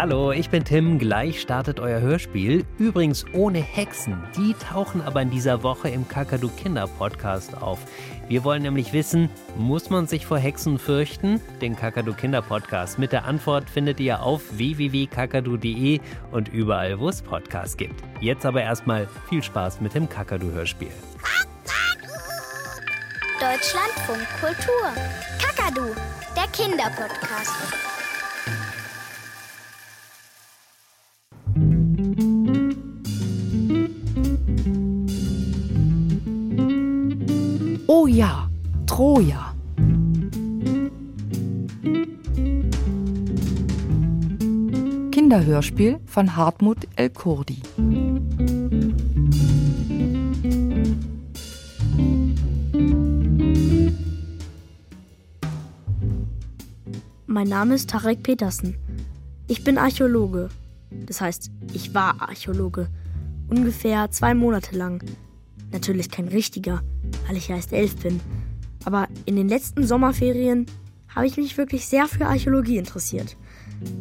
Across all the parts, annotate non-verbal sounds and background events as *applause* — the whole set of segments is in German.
Hallo, ich bin Tim. Gleich startet euer Hörspiel. Übrigens ohne Hexen. Die tauchen aber in dieser Woche im Kakadu Kinder Podcast auf. Wir wollen nämlich wissen, muss man sich vor Hexen fürchten? Den Kakadu Kinder Podcast mit der Antwort findet ihr auf www.kakadu.de und überall, wo es Podcasts gibt. Jetzt aber erstmal viel Spaß mit dem Kakadu Hörspiel. Deutschlandfunk Kultur. Kakadu, der Kinderpodcast. Ja, Troja. Kinderhörspiel von Hartmut El Kurdi. Mein Name ist Tarek Petersen. Ich bin Archäologe. Das heißt, ich war Archäologe. Ungefähr zwei Monate lang. Natürlich kein richtiger, weil ich erst elf bin. Aber in den letzten Sommerferien habe ich mich wirklich sehr für Archäologie interessiert.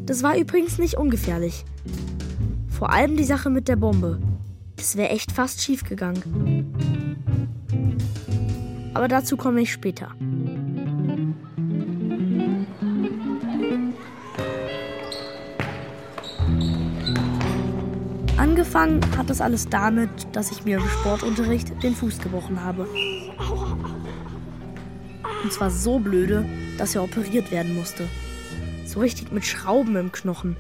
Das war übrigens nicht ungefährlich. Vor allem die Sache mit der Bombe. Das wäre echt fast schief gegangen. Aber dazu komme ich später. Angefangen hat das alles damit, dass ich mir im Sportunterricht den Fuß gebrochen habe. Und zwar so blöde, dass er operiert werden musste. So richtig mit Schrauben im Knochen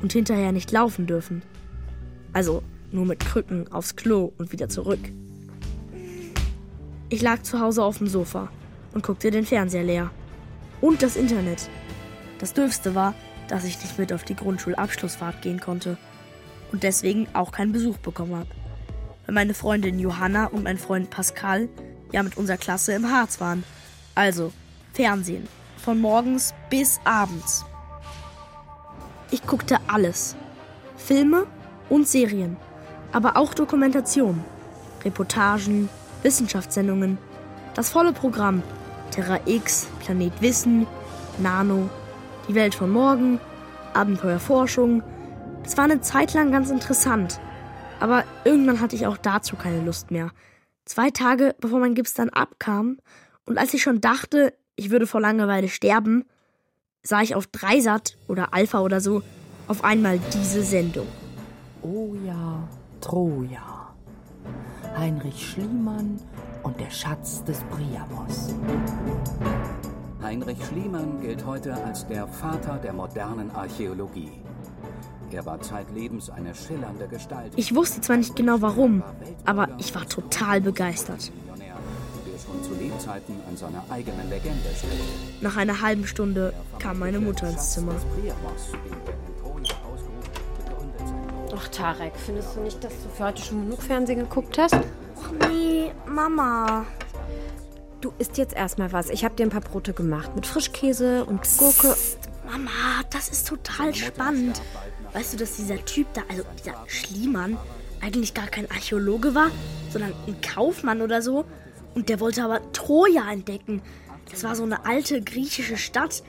und hinterher nicht laufen dürfen. Also nur mit Krücken aufs Klo und wieder zurück. Ich lag zu Hause auf dem Sofa und guckte den Fernseher leer. Und das Internet. Das Dürfste war, dass ich nicht mit auf die Grundschulabschlussfahrt gehen konnte und deswegen auch keinen Besuch bekommen habe. Weil meine Freundin Johanna und mein Freund Pascal ja mit unserer Klasse im Harz waren. Also Fernsehen. Von morgens bis abends. Ich guckte alles. Filme und Serien. Aber auch Dokumentationen. Reportagen, Wissenschaftssendungen. Das volle Programm. Terra X, Planet Wissen, Nano, die Welt von morgen, Abenteuerforschung, es war eine Zeit lang ganz interessant, aber irgendwann hatte ich auch dazu keine Lust mehr. Zwei Tage bevor mein Gips dann abkam und als ich schon dachte, ich würde vor Langeweile sterben, sah ich auf Dreisat oder Alpha oder so auf einmal diese Sendung. Oh ja, Troja. Heinrich Schliemann und der Schatz des Priamos. Heinrich Schliemann gilt heute als der Vater der modernen Archäologie. Er war zeitlebens eine schillernde Gestalt. Ich wusste zwar nicht genau warum, aber ich war total begeistert. Nach einer halben Stunde kam meine Mutter ins Zimmer. Ach, Tarek, findest du nicht, dass du für heute schon genug Fernsehen geguckt hast? Nee, Mama. Du isst jetzt erstmal was. Ich habe dir ein paar Brote gemacht mit Frischkäse und Gurke. Mama, das ist total spannend. Weißt du, dass dieser Typ da, also dieser Schliemann, eigentlich gar kein Archäologe war, sondern ein Kaufmann oder so? Und der wollte aber Troja entdecken. Das war so eine alte griechische Stadt.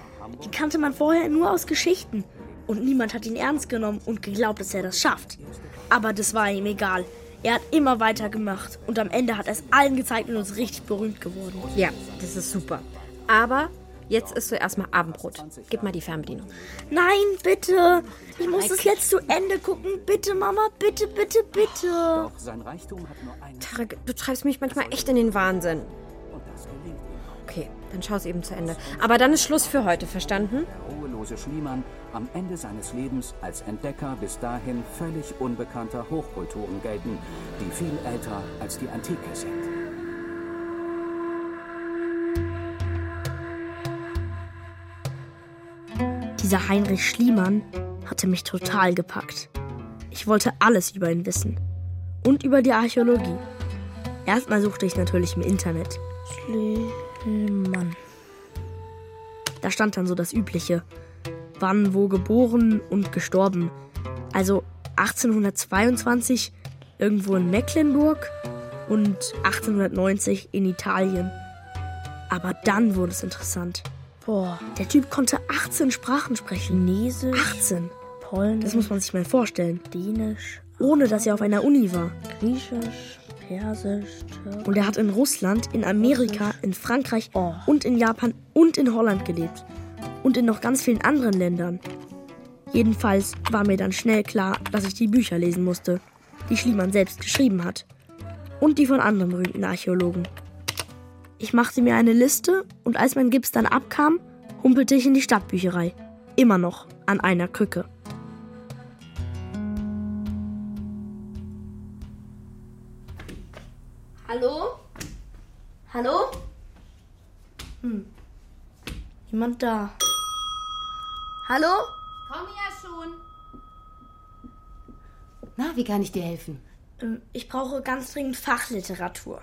Die kannte man vorher nur aus Geschichten. Und niemand hat ihn ernst genommen und geglaubt, dass er das schafft. Aber das war ihm egal. Er hat immer weitergemacht und am Ende hat er es allen gezeigt und ist richtig berühmt geworden. Ja, das ist super. Aber jetzt isst du erstmal Abendbrot. Gib mal die Fernbedienung. Nein, bitte. Ich muss es jetzt zu Ende gucken. Bitte, Mama, bitte, bitte, bitte. Doch sein Reichtum hat nur einen Tarek, du treibst mich manchmal echt in den Wahnsinn. und das gelingt ihm. Okay, dann schau es eben zu Ende. Aber dann ist Schluss für heute, verstanden? Der ruhelose Schliemann am Ende seines Lebens als Entdecker bis dahin völlig unbekannter Hochkulturen gelten, die viel älter als die Antike sind. Dieser Heinrich Schliemann hatte mich total gepackt. Ich wollte alles über ihn wissen. Und über die Archäologie. Erstmal suchte ich natürlich im Internet. Schliemann. Da stand dann so das Übliche. Wann, wo geboren und gestorben. Also 1822 irgendwo in Mecklenburg und 1890 in Italien. Aber dann wurde es interessant. Boah, der Typ konnte 18 Sprachen sprechen. Chinesisch. 18. Polnisch. Das muss man sich mal vorstellen. Dänisch. Ohne dass er auf einer Uni war. Griechisch, Persisch, Türkisch. Und er hat in Russland, in Amerika, in Frankreich Oh. und in Japan und in Holland gelebt. Und in noch ganz vielen anderen Ländern. Jedenfalls war mir dann schnell klar, dass ich die Bücher lesen musste, die Schliemann selbst geschrieben hat. Und die von anderen berühmten Archäologen. Ich machte mir eine Liste und als mein Gips dann abkam, humpelte ich in die Stadtbücherei. Immer noch an einer Krücke. Hallo? Hallo? Hm. Niemand da. Hallo? Komm ja schon. Na, wie kann ich dir helfen? Ähm, Ich brauche ganz dringend Fachliteratur.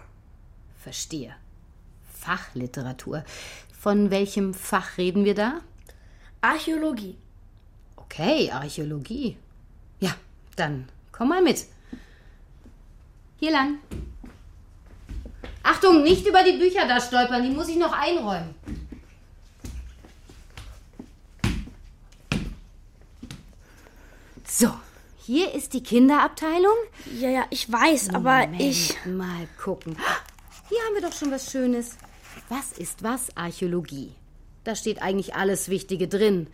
Verstehe. Fachliteratur. Von welchem Fach reden wir da? Archäologie. Okay, Archäologie. Ja, dann komm mal mit. Hier lang. Achtung, nicht über die Bücher da stolpern, die muss ich noch einräumen. So, hier ist die Kinderabteilung. Ja, ja, ich weiß, aber ich. Moment, Mal gucken. Hier haben wir doch schon was Schönes. Was ist was Archäologie? Da steht eigentlich alles Wichtige drin.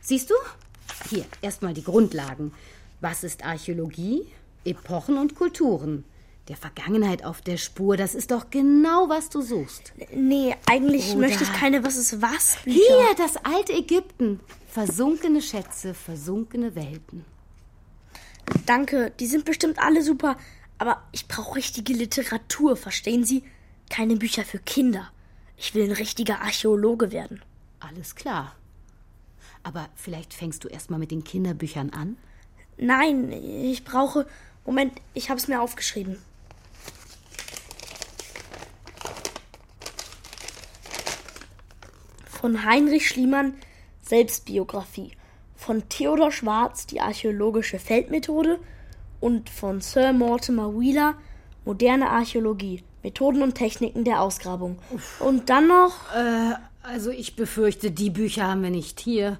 Siehst du? Hier, erstmal die Grundlagen. Was ist Archäologie? Epochen und Kulturen. Der Vergangenheit auf der Spur, das ist doch genau, was du suchst. Nee, eigentlich Oder- möchte ich keine Was ist was Bücher. Hier, das alte Ägypten. Versunkene Schätze, versunkene Welten. Danke, die sind bestimmt alle super. Aber ich brauche richtige Literatur, verstehen Sie? Keine Bücher für Kinder. Ich will ein richtiger Archäologe werden. Alles klar. Aber vielleicht fängst du erstmal mit den Kinderbüchern an? Nein, ich brauche. Moment, ich habe es mir aufgeschrieben. Von Heinrich Schliemann Selbstbiografie. Von Theodor Schwarz die archäologische Feldmethode. Und von Sir Mortimer Wheeler moderne Archäologie. Methoden und Techniken der Ausgrabung. Und dann noch. Also ich befürchte, die Bücher haben wir nicht hier.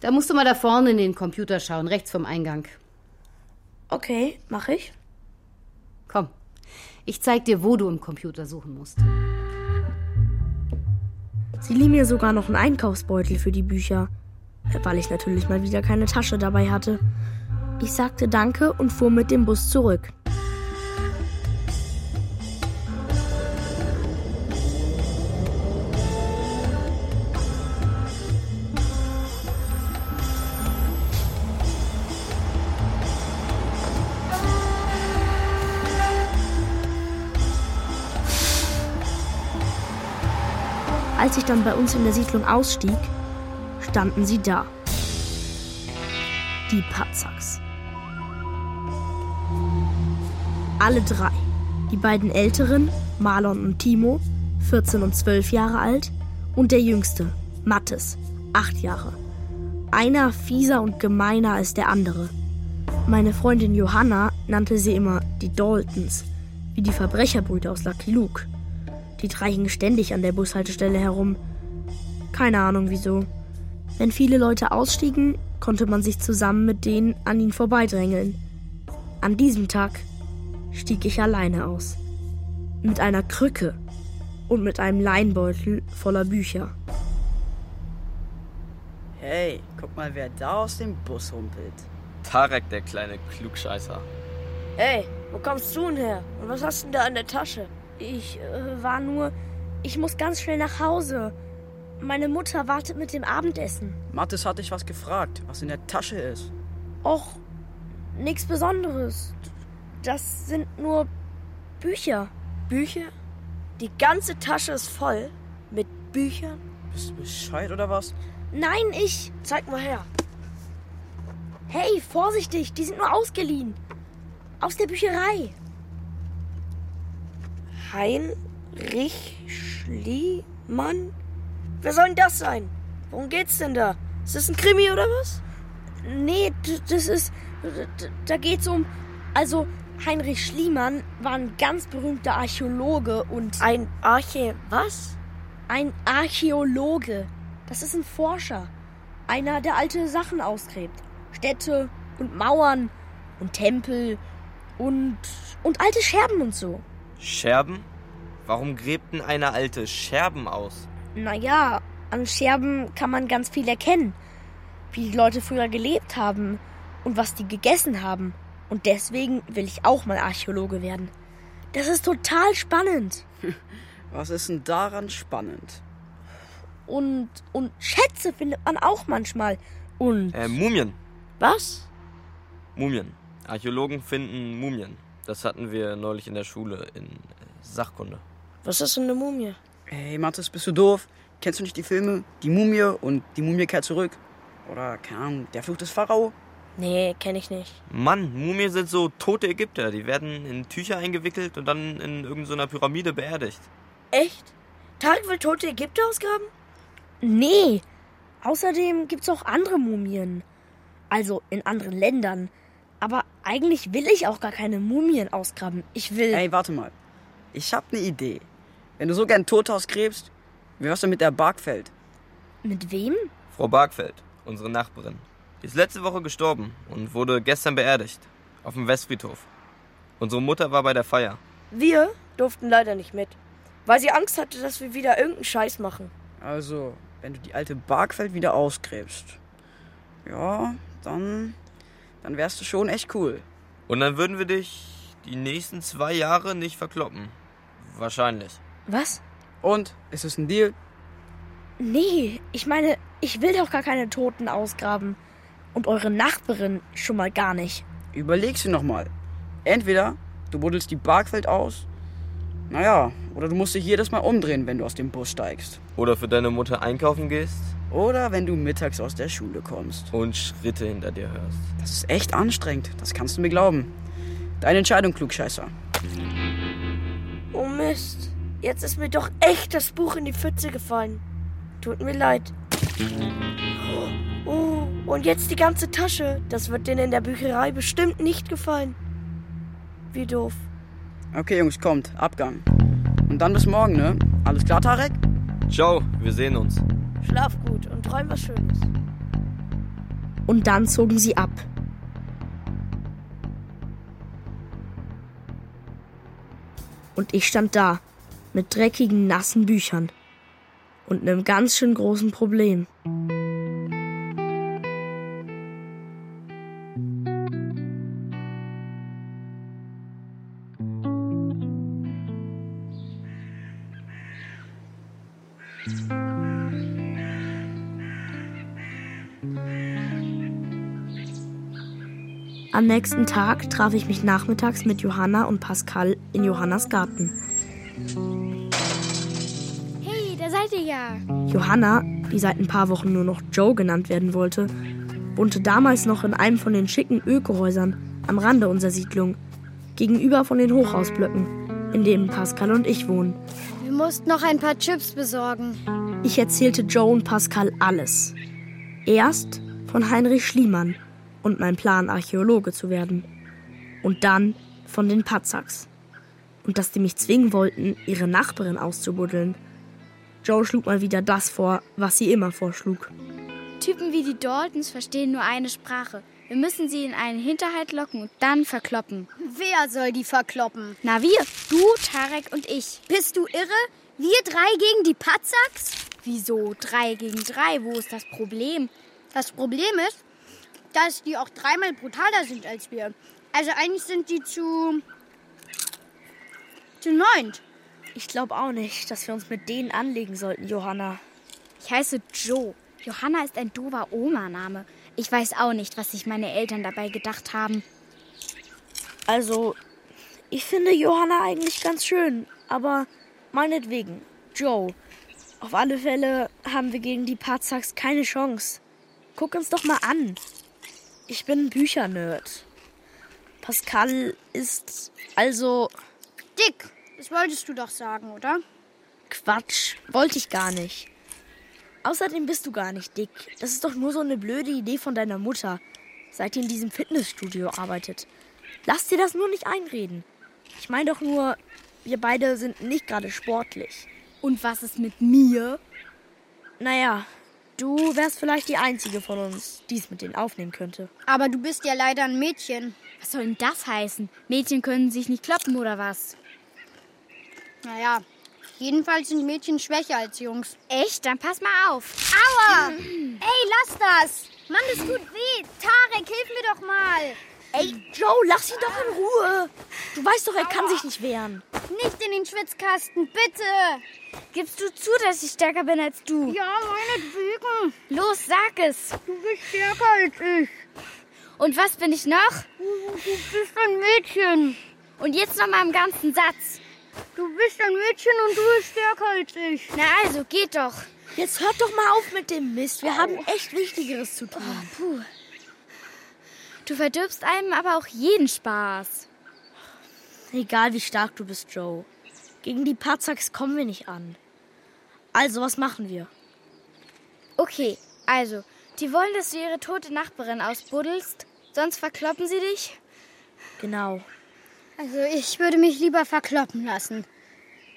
Da musst du mal da vorne in den Computer schauen, rechts vom Eingang. Okay, mache ich. Komm, ich zeig dir, wo du im Computer suchen musst. Sie lieh mir sogar noch einen Einkaufsbeutel für die Bücher, weil ich natürlich mal wieder keine Tasche dabei hatte. Ich sagte Danke und fuhr mit dem Bus zurück. Ich dann bei uns in der Siedlung ausstieg, standen sie da. Die Patzaks. Alle drei. Die beiden Älteren, Marlon und Timo, 14 und 12 Jahre alt, und der Jüngste, Mattes, 8 Jahre. Einer fieser und gemeiner als der andere. Meine Freundin Johanna nannte sie immer die Daltons, wie die Verbrecherbrüder aus Lucky Luke. Die drei hingen ständig an der Bushaltestelle herum. Keine Ahnung wieso. Wenn viele Leute ausstiegen, konnte man sich zusammen mit denen an ihnen vorbeidrängeln. An diesem Tag stieg ich alleine aus. Mit einer Krücke und mit einem Leinbeutel voller Bücher. Hey, guck mal, wer da aus dem Bus humpelt. Tarek, der kleine Klugscheißer. Hey, wo kommst du denn her? Und was hast du denn da in der Tasche? Ich äh, war nur. Ich muss ganz schnell nach Hause. Meine Mutter wartet mit dem Abendessen. Mathis hat dich was gefragt, was in der Tasche ist. Och, nichts Besonderes. Das sind nur Bücher. Bücher? Die ganze Tasche ist voll mit Büchern? Bist du bescheuert oder was? Nein, ich. Zeig mal her. Hey, vorsichtig, die sind nur ausgeliehen. Aus der Bücherei. Heinrich Schliemann? Wer soll denn das sein? Worum geht's denn da? Ist das ein Krimi oder was? Nee, das ist. Da geht's um. Also, Heinrich Schliemann war ein ganz berühmter Archäologe und. Ein Arche. Was? Ein Archäologe. Das ist ein Forscher. Einer, der alte Sachen ausgräbt. Städte und Mauern und Tempel und, und alte Scherben und so. Scherben? Warum gräbt denn eine alte Scherben aus? Naja, an Scherben kann man ganz viel erkennen. Wie die Leute früher gelebt haben und was die gegessen haben. Und deswegen will ich auch mal Archäologe werden. Das ist total spannend. *laughs* Was ist denn daran spannend? Und, und Schätze findet man auch manchmal. Und. Äh, Mumien. Was? Mumien. Archäologen finden Mumien. Das hatten wir neulich in der Schule in äh, Sachkunde. Was ist denn eine Mumie? Ey, Mathis, bist du doof? Kennst du nicht die Filme Die Mumie und Die Mumie kehrt zurück? Oder, keine Ahnung, Der Fluch des Pharao? Nee, kenne ich nicht. Mann, Mumien sind so tote Ägypter. Die werden in Tücher eingewickelt und dann in irgendeiner Pyramide beerdigt. Echt? Tarek will tote Ägypter ausgraben? Nee. Außerdem gibt's auch andere Mumien. Also in anderen Ländern. Aber eigentlich will ich auch gar keine Mumien ausgraben. Ich will. Ey, warte mal. Ich hab ne Idee. Wenn du so gern Tote ausgräbst, wie wär's denn mit der Barkfeld? Mit wem? Frau Bargfeld, unsere Nachbarin. Die ist letzte Woche gestorben und wurde gestern beerdigt. Auf dem Westfriedhof. Unsere Mutter war bei der Feier. Wir durften leider nicht mit. Weil sie Angst hatte, dass wir wieder irgendeinen Scheiß machen. Also, wenn du die alte Barkfeld wieder ausgräbst. Ja, dann. Dann wärst du schon echt cool. Und dann würden wir dich die nächsten zwei Jahre nicht verkloppen. Wahrscheinlich. Was? Und? Ist es ein Deal? Nee, ich meine, ich will doch gar keine Toten ausgraben. Und eure Nachbarin schon mal gar nicht. Überlegst du nochmal. Entweder du buddelst die Barkfeld aus. Naja, oder du musst dich jedes Mal umdrehen, wenn du aus dem Bus steigst. Oder für deine Mutter einkaufen gehst Oder wenn du mittags aus der Schule kommst. und Schritte hinter dir hörst. Das ist echt anstrengend, das kannst du mir glauben. Deine Entscheidung, Klugscheißer. Oh Mist. Jetzt ist mir doch echt das Buch in die Pfütze gefallen. Tut mir leid. Oh, und jetzt die ganze Tasche. Das wird denen in der Bücherei bestimmt nicht gefallen. Wie doof. Okay, Jungs, kommt, Abgang. Und dann bis morgen, ne? Alles klar, Tarek? Ciao, wir sehen uns. Schlaf gut und träum was Schönes. Und dann zogen sie ab. Und ich stand da mit dreckigen, nassen Büchern und einem ganz schön großen Problem. Am nächsten Tag traf ich mich nachmittags mit Johanna und Pascal in Johannas Garten. Hey, da seid ihr ja. Johanna, die seit ein paar Wochen nur noch Joe genannt werden wollte, wohnte damals noch in einem von den schicken Ökohäusern am Rande unserer Siedlung, gegenüber von den Hochhausblöcken, in denen Pascal und ich wohnen. Wir mussten noch ein paar Chips besorgen. Ich erzählte Joe und Pascal alles. Erst von Heinrich Schliemann und mein Plan, Archäologe zu werden. Und dann von den Patzaks. Und dass die mich zwingen wollten, ihre Nachbarin auszubuddeln. Joe schlug mal wieder das vor, was sie immer vorschlug. Typen wie die Daltons verstehen nur eine Sprache. Wir müssen sie in einen Hinterhalt locken und dann verkloppen. Wer soll die verkloppen? Na wir, du, Tarek und ich. Bist du irre? Wir drei gegen die Patzaks? Wieso drei gegen drei? Wo ist das Problem? Das Problem ist, dass die auch dreimal brutaler sind als wir. Also eigentlich sind die zu. zu neunt. Ich glaube auch nicht, dass wir uns mit denen anlegen sollten, Johanna. Ich heiße Joe. Johanna ist ein doofer Oma-Name. Ich weiß auch nicht, was sich meine Eltern dabei gedacht haben. Also, ich finde Johanna eigentlich ganz schön, aber meinetwegen, Joe. Auf alle Fälle haben wir gegen die Parzaks keine Chance. Guck uns doch mal an. Ich bin ein Büchernerd. Pascal ist also Dick, das wolltest du doch sagen, oder? Quatsch, wollte ich gar nicht. Außerdem bist du gar nicht dick. Das ist doch nur so eine blöde Idee von deiner Mutter, seit die in diesem Fitnessstudio arbeitet. Lass dir das nur nicht einreden. Ich meine doch nur, wir beide sind nicht gerade sportlich. Und was ist mit mir? Naja, Du wärst vielleicht die Einzige von uns, die es mit denen aufnehmen könnte. Aber du bist ja leider ein Mädchen. Was soll denn das heißen? Mädchen können sich nicht kloppen oder was? Naja, jedenfalls sind Mädchen schwächer als Jungs. Echt? Dann pass mal auf. Aua! Ey, lass das! Mann, das tut weh. Tarek, hilf mir doch mal. Ey, Joe, lass ihn doch in Ruhe. Du weißt doch, er kann sich nicht wehren. Nicht in den Schwitzkasten, bitte. Gibst du zu, dass ich stärker bin als du? Ja, meinetwegen. Los, sag es. Du bist stärker als ich. Und was bin ich noch? Du bist ein Mädchen. Und jetzt noch mal im ganzen Satz. Du bist ein Mädchen und du bist stärker als ich. Na also, geht doch. Jetzt hört doch mal auf mit dem Mist. Wir haben echt Wichtigeres zu tun. Oh, puh. Du verdirbst einem aber auch jeden Spaß. Egal wie stark du bist, Joe. Gegen die Patzaks kommen wir nicht an. Also, was machen wir? Okay, also, die wollen, dass du ihre tote Nachbarin ausbuddelst, sonst verkloppen sie dich? Genau. Also, ich würde mich lieber verkloppen lassen.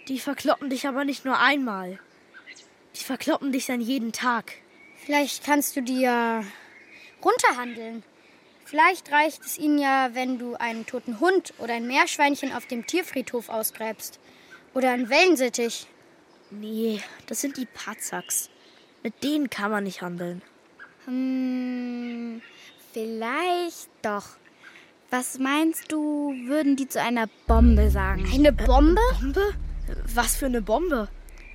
Die verkloppen dich aber nicht nur einmal. Die verkloppen dich dann jeden Tag. Vielleicht kannst du die ja runterhandeln. Vielleicht reicht es ihnen ja, wenn du einen toten Hund oder ein Meerschweinchen auf dem Tierfriedhof ausgräbst. Oder einen Wellensittich. Nee, das sind die Patzaks. Mit denen kann man nicht handeln. Hm, vielleicht doch. Was meinst du, würden die zu einer Bombe sagen? Eine Bombe? Äh, Bombe? Was für eine Bombe?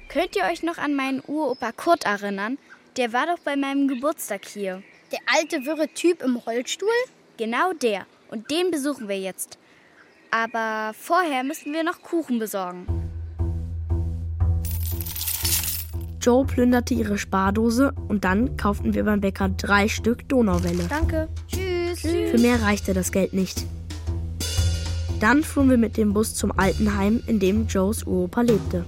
Könnt ihr euch noch an meinen Uropa Kurt erinnern? Der war doch bei meinem Geburtstag hier. Der alte wirre Typ im Rollstuhl? Genau der. Und den besuchen wir jetzt. Aber vorher müssen wir noch Kuchen besorgen. Joe plünderte ihre Spardose und dann kauften wir beim Bäcker drei Stück Donauwelle. Danke. Tschüss. Für mehr reichte das Geld nicht. Dann fuhren wir mit dem Bus zum Altenheim, in dem Joes Uropa lebte.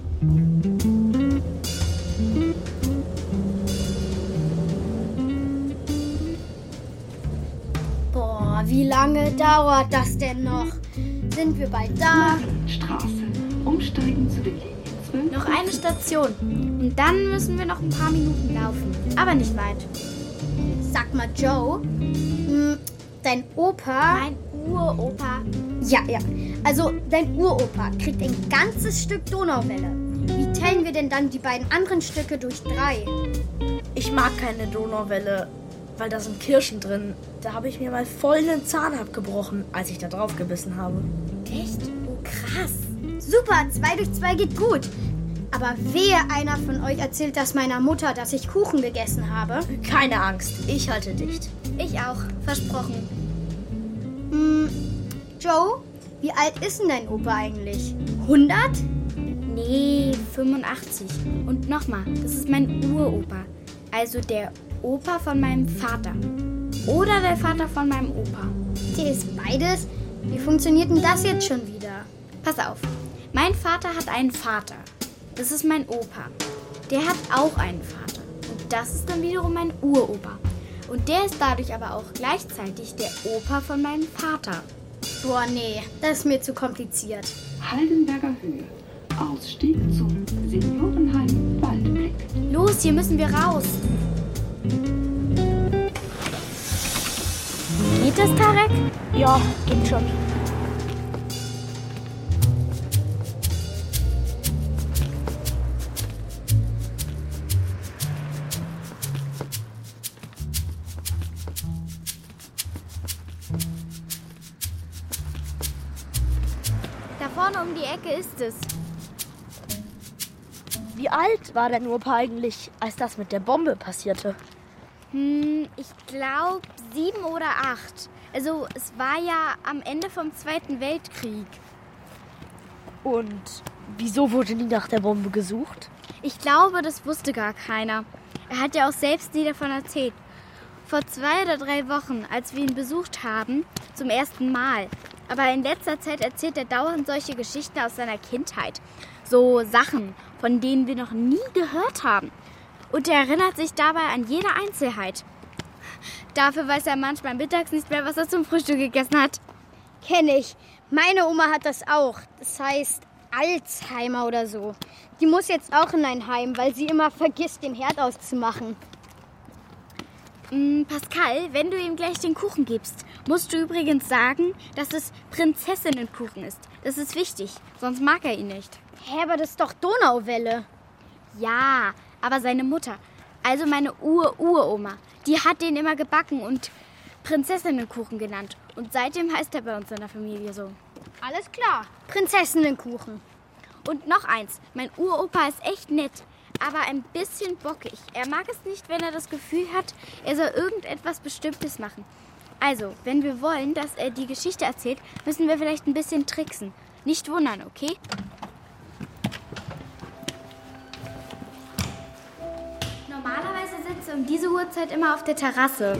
Boah, wie lange dauert das denn noch? Sind wir bald da? Straße. Umsteigen zu der 12. Noch eine Station. Und dann müssen wir noch ein paar Minuten laufen. Aber nicht weit. Sag mal, Joe, hm, dein Opa. Mein Uropa. Ja, ja. Also, dein Uropa kriegt ein ganzes Stück Donauwelle. Wie teilen wir denn dann die beiden anderen Stücke durch drei? Ich mag keine Donauwelle, weil da sind Kirschen drin. Da habe ich mir mal voll einen Zahn abgebrochen, als ich da drauf gebissen habe. Echt? Super, zwei durch zwei geht gut. Aber wehe, einer von euch erzählt das meiner Mutter, dass ich Kuchen gegessen habe. Keine Angst, ich halte dicht. Ich auch, versprochen. Hm, Joe, wie alt ist denn dein Opa eigentlich? 100? Nee, 85. Und nochmal, das ist mein Uropa. Also der Opa von meinem Vater. Oder der Vater von meinem Opa. Der ist beides? Wie funktioniert denn das jetzt schon wieder? Pass auf. Mein Vater hat einen Vater. Das ist mein Opa. Der hat auch einen Vater. Und das ist dann wiederum mein Uropa. Und der ist dadurch aber auch gleichzeitig der Opa von meinem Vater. Boah, nee, das ist mir zu kompliziert. Haldenberger Höhe. Ausstieg zum Seniorenheim Waldblick. Los, hier müssen wir raus. Geht das, Tarek? Ja, geht schon. Um die Ecke ist es. Wie alt war dein Opa eigentlich, als das mit der Bombe passierte? Hm, ich glaube sieben oder acht. Also es war ja am Ende vom Zweiten Weltkrieg. Und wieso wurde nie nach der Bombe gesucht? Ich glaube, das wusste gar keiner. Er hat ja auch selbst nie davon erzählt. Vor zwei oder drei Wochen, als wir ihn besucht haben, zum ersten Mal. Aber in letzter Zeit erzählt er dauernd solche Geschichten aus seiner Kindheit. So Sachen, von denen wir noch nie gehört haben. Und er erinnert sich dabei an jede Einzelheit. Dafür weiß er manchmal mittags nicht mehr, was er zum Frühstück gegessen hat. Kenne ich. Meine Oma hat das auch. Das heißt Alzheimer oder so. Die muss jetzt auch in ein Heim, weil sie immer vergisst, den Herd auszumachen. Mm, Pascal, wenn du ihm gleich den Kuchen gibst, musst du übrigens sagen, dass es Prinzessinnenkuchen ist. Das ist wichtig, sonst mag er ihn nicht. Hä, aber das ist doch Donauwelle. Ja, aber seine Mutter, also meine Ur-Uroma, die hat den immer gebacken und Prinzessinnenkuchen genannt. Und seitdem heißt er bei uns in der Familie so. Alles klar, Prinzessinnenkuchen. Und noch eins, mein Uropa ist echt nett, aber ein bisschen bockig. Er mag es nicht, wenn er das Gefühl hat, er soll irgendetwas Bestimmtes machen. Also, wenn wir wollen, dass er die Geschichte erzählt, müssen wir vielleicht ein bisschen tricksen. Nicht wundern, okay? Normalerweise sitzt er um diese Uhrzeit immer auf der Terrasse.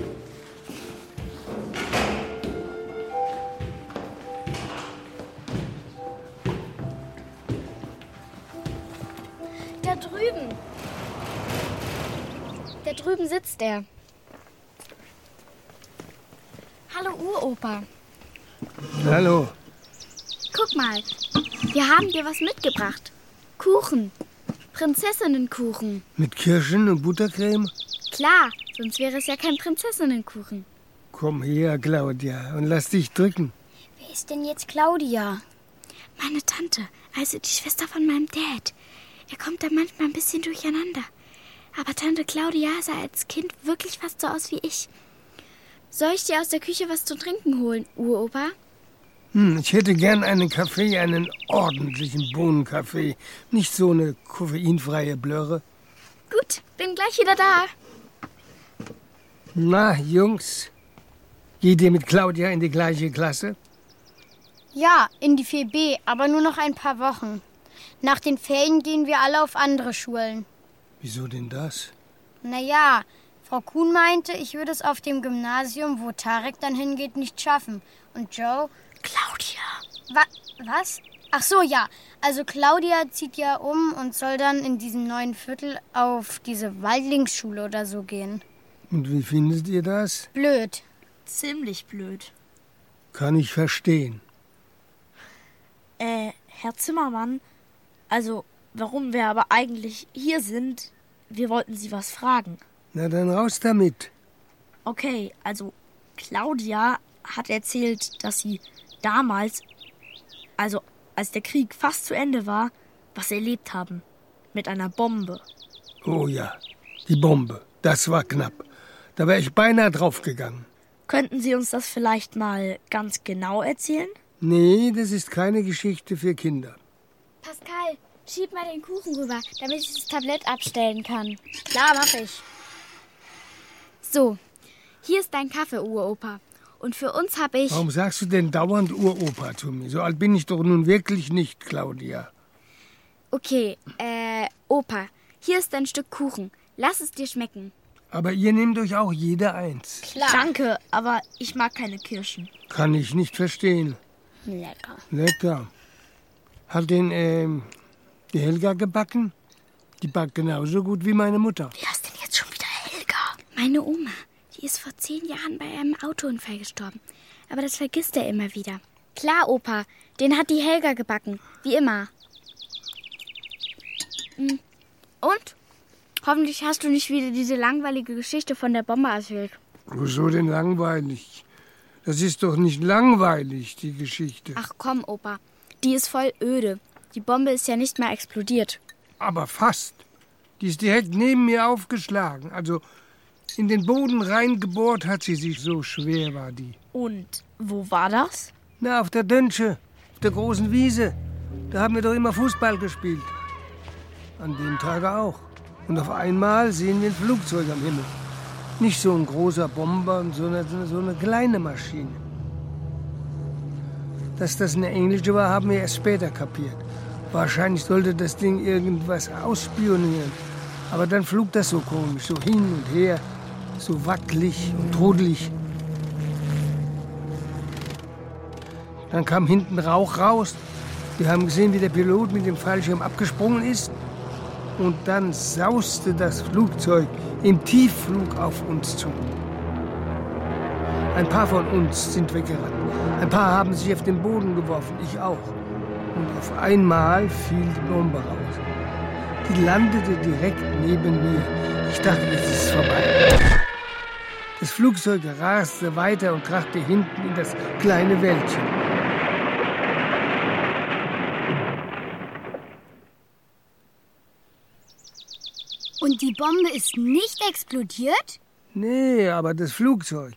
Drüben sitzt er. Hallo Uropa. Hallo. Guck mal, wir haben dir was mitgebracht. Kuchen. Prinzessinnenkuchen. Mit Kirschen und Buttercreme? Klar, sonst wäre es ja kein Prinzessinnenkuchen. Komm her, Claudia, und lass dich drücken. Wer ist denn jetzt Claudia? Meine Tante, also die Schwester von meinem Dad. Er kommt da manchmal ein bisschen durcheinander. Aber Tante Claudia sah als Kind wirklich fast so aus wie ich. Soll ich dir aus der Küche was zu trinken holen, Uropa? Hm, ich hätte gern einen Kaffee, einen ordentlichen Bohnenkaffee. Nicht so eine koffeinfreie Blöre. Gut, bin gleich wieder da. Na, Jungs, geht ihr mit Claudia in die gleiche Klasse? Ja, in die 4b, aber nur noch ein paar Wochen. Nach den Ferien gehen wir alle auf andere Schulen. Wieso denn das? Naja, Frau Kuhn meinte, ich würde es auf dem Gymnasium, wo Tarek dann hingeht, nicht schaffen. Und Joe. Claudia. Wa was? Ach so, ja. Also Claudia zieht ja um und soll dann in diesem neuen Viertel auf diese Waldlingsschule oder so gehen. Und wie findet ihr das? Blöd. Ziemlich blöd. Kann ich verstehen. Äh, Herr Zimmermann, also warum wir aber eigentlich hier sind, wir wollten Sie was fragen. Na dann raus damit. Okay, also Claudia hat erzählt, dass sie damals, also als der Krieg fast zu Ende war, was erlebt haben. Mit einer Bombe. Oh ja, die Bombe. Das war knapp. Da wäre ich beinahe draufgegangen. Könnten Sie uns das vielleicht mal ganz genau erzählen? Nee, das ist keine Geschichte für Kinder. Pascal, schieb mal den Kuchen rüber, damit ich das Tablett abstellen kann. Klar, mach ich. So, hier ist dein Kaffee, Uropa. Und für uns habe ich. Warum sagst du denn dauernd Uropa zu mir? So alt bin ich doch nun wirklich nicht, Claudia. Okay, äh, Opa, hier ist ein Stück Kuchen. Lass es dir schmecken. Aber ihr nehmt euch auch jeder eins. Klar. Danke, aber ich mag keine Kirschen. Kann ich nicht verstehen. Lecker. Lecker. Hat den, ähm, die Helga gebacken? Die backt genauso gut wie meine Mutter. Wer ist denn jetzt schon wieder Helga? Meine Oma. Die ist vor zehn Jahren bei einem Autounfall gestorben. Aber das vergisst er immer wieder. Klar, Opa. Den hat die Helga gebacken. Wie immer. Hm. Und? Hoffentlich hast du nicht wieder diese langweilige Geschichte von der Bombe erzählt. Wieso denn langweilig? Das ist doch nicht langweilig, die Geschichte. Ach komm, Opa. Die ist voll öde. Die Bombe ist ja nicht mal explodiert. Aber fast. Die ist direkt neben mir aufgeschlagen. Also in den Boden reingebohrt hat sie sich, so schwer war die. Und wo war das? Na, auf der Dönsche, auf der großen Wiese. Da haben wir doch immer Fußball gespielt. An dem Tage auch. Und auf einmal sehen wir ein Flugzeug am Himmel. Nicht so ein großer Bomber, sondern so eine kleine Maschine. Dass das eine englische war, haben wir erst später kapiert. Wahrscheinlich sollte das Ding irgendwas ausspionieren. Aber dann flog das so komisch, so hin und her, so wackelig und trudelig. Dann kam hinten Rauch raus. Wir haben gesehen, wie der Pilot mit dem Fallschirm abgesprungen ist. Und dann sauste das Flugzeug im Tiefflug auf uns zu. Ein paar von uns sind weggerannt. Ein paar haben sich auf den Boden geworfen, ich auch. Und auf einmal fiel die Bombe raus. Die landete direkt neben mir. Ich dachte, es ist vorbei. Das Flugzeug raste weiter und krachte hinten in das kleine Wäldchen. Und die Bombe ist nicht explodiert? Nee, aber das Flugzeug.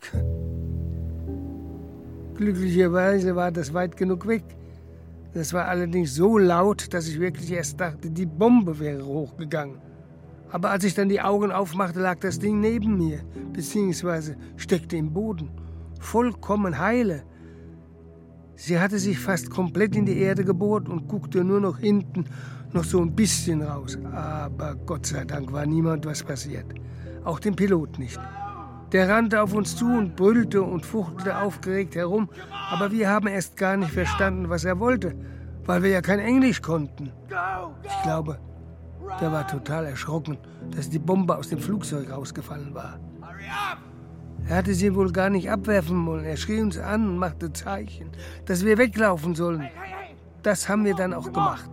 Glücklicherweise war das weit genug weg. Das war allerdings so laut, dass ich wirklich erst dachte, die Bombe wäre hochgegangen. Aber als ich dann die Augen aufmachte, lag das Ding neben mir, beziehungsweise steckte im Boden. Vollkommen heile. Sie hatte sich fast komplett in die Erde gebohrt und guckte nur noch hinten noch so ein bisschen raus. Aber Gott sei Dank war niemand was passiert. Auch dem Pilot nicht. Der rannte auf uns zu und brüllte und fuchtelte aufgeregt herum, aber wir haben erst gar nicht verstanden, was er wollte, weil wir ja kein Englisch konnten. Ich glaube, der war total erschrocken, dass die Bombe aus dem Flugzeug rausgefallen war. Er hatte sie wohl gar nicht abwerfen wollen. Er schrie uns an und machte Zeichen, dass wir weglaufen sollen. Das haben wir dann auch gemacht.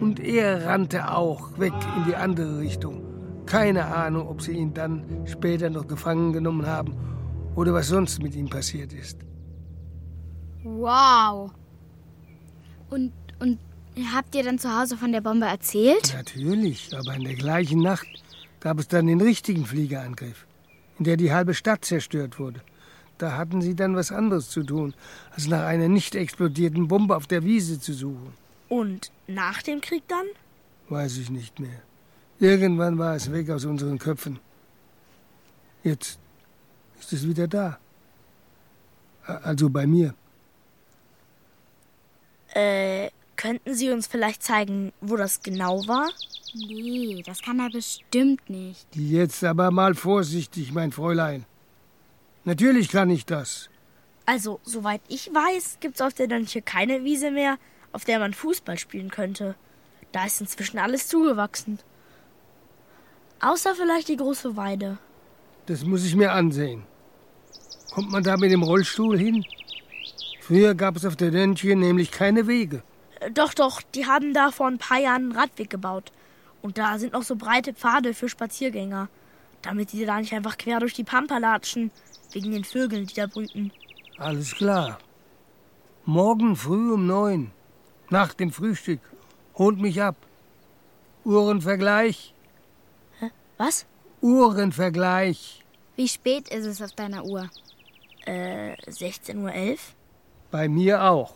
Und er rannte auch weg in die andere Richtung. Keine Ahnung, ob sie ihn dann später noch gefangen genommen haben oder was sonst mit ihm passiert ist. Wow. Und, und habt ihr dann zu Hause von der Bombe erzählt? Natürlich, aber in der gleichen Nacht gab es dann den richtigen Fliegerangriff, in der die halbe Stadt zerstört wurde. Da hatten sie dann was anderes zu tun, als nach einer nicht explodierten Bombe auf der Wiese zu suchen. Und nach dem Krieg dann? Weiß ich nicht mehr. Irgendwann war es weg aus unseren Köpfen. Jetzt ist es wieder da. Also bei mir. Äh, könnten Sie uns vielleicht zeigen, wo das genau war? Nee, das kann er bestimmt nicht. Jetzt aber mal vorsichtig, mein Fräulein. Natürlich kann ich das. Also, soweit ich weiß, gibt's auf der Dönche keine Wiese mehr, auf der man Fußball spielen könnte. Da ist inzwischen alles zugewachsen. Außer vielleicht die große Weide. Das muss ich mir ansehen. Kommt man da mit dem Rollstuhl hin? Früher gab es auf der Dönche nämlich keine Wege. Äh, Doch, doch, die haben da vor ein paar Jahren einen Radweg gebaut. Und da sind noch so breite Pfade für Spaziergänger. Damit die da nicht einfach quer durch die Pampa latschen. Wegen den Vögeln, die da brüten. Alles klar. Morgen früh um neun, nach dem Frühstück, holt mich ab. Uhrenvergleich. Was? Uhrenvergleich. Wie spät ist es auf deiner Uhr? Äh, 16.11 Uhr? Bei mir auch.